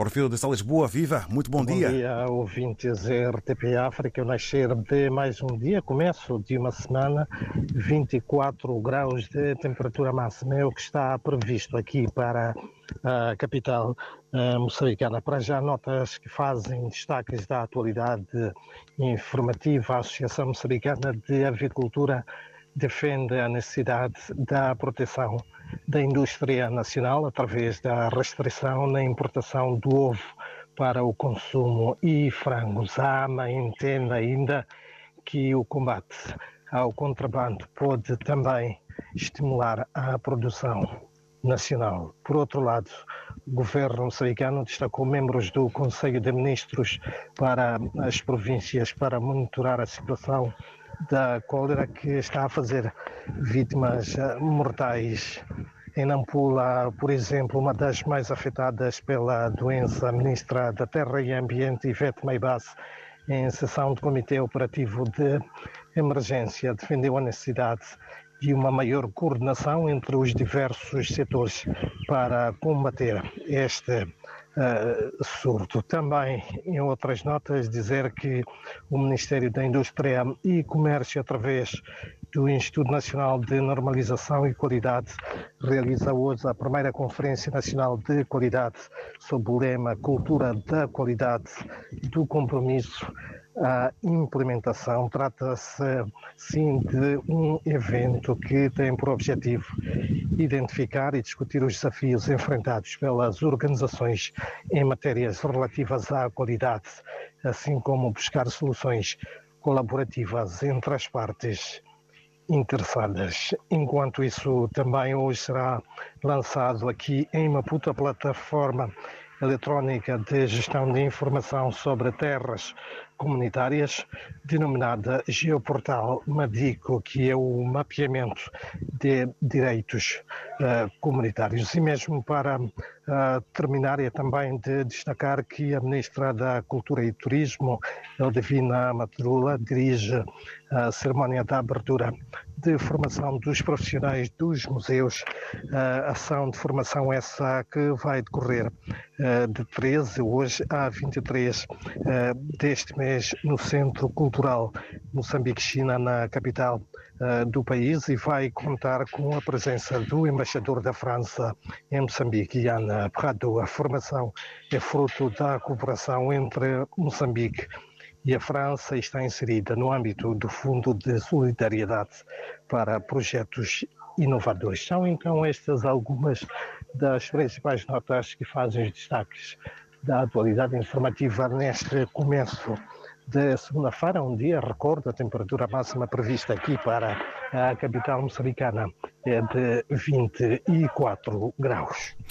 Orfeu de Sales Boa Viva, muito bom, bom dia. Bom dia, ouvintes RTP África. O nascer de mais um dia, começo de uma semana, 24 graus de temperatura máxima é o que está previsto aqui para a capital uh, moçambicana. Para já, notas que fazem destaques da atualidade informativa. A Associação Moçambicana de Avicultura defende a necessidade da proteção da indústria nacional através da restrição na importação do ovo para o consumo e frangos. A AMA entende ainda que o combate ao contrabando pode também estimular a produção nacional. Por outro lado, o governo moçambicano destacou membros do Conselho de Ministros para as províncias para monitorar a situação da cólera que está a fazer vítimas mortais. Em Nampula, por exemplo, uma das mais afetadas pela doença, ministra da Terra e Ambiente, Ivete Meibas, em sessão do Comitê Operativo de Emergência, defendeu a necessidade de uma maior coordenação entre os diversos setores para combater este uh, surto. Também, em outras notas, dizer que o Ministério da Indústria e Comércio, através do Instituto Nacional de Normalização e Qualidade, realiza hoje a primeira Conferência Nacional de Qualidade sob o lema Cultura da Qualidade do Compromisso a implementação. Trata-se, sim, de um evento que tem por objetivo identificar e discutir os desafios enfrentados pelas organizações em matérias relativas à qualidade, assim como buscar soluções colaborativas entre as partes interessadas. Enquanto isso, também hoje será lançado aqui em Maputo a plataforma eletrónica de gestão de informação sobre terras comunitárias, denominada Geoportal Madico, que é o mapeamento de direitos comunitários. E mesmo para uh, terminar, é também de destacar que a Ministra da Cultura e Turismo, Eldivina Matrula, dirige a cerimónia da abertura de formação dos profissionais dos museus, a ação de formação essa que vai decorrer de 13 hoje a 23 deste mês no Centro Cultural Moçambique-China, na capital do país, e vai contar com a presença do embaixador da França em Moçambique, Ana Prado. A formação é fruto da cooperação entre Moçambique e a França está inserida no âmbito do Fundo de Solidariedade para Projetos Inovadores. São então estas algumas das principais notas que fazem os destaques da atualidade informativa neste começo de segunda-feira, um dia, recordo, a temperatura máxima prevista aqui para a capital moçambicana é de 24 graus.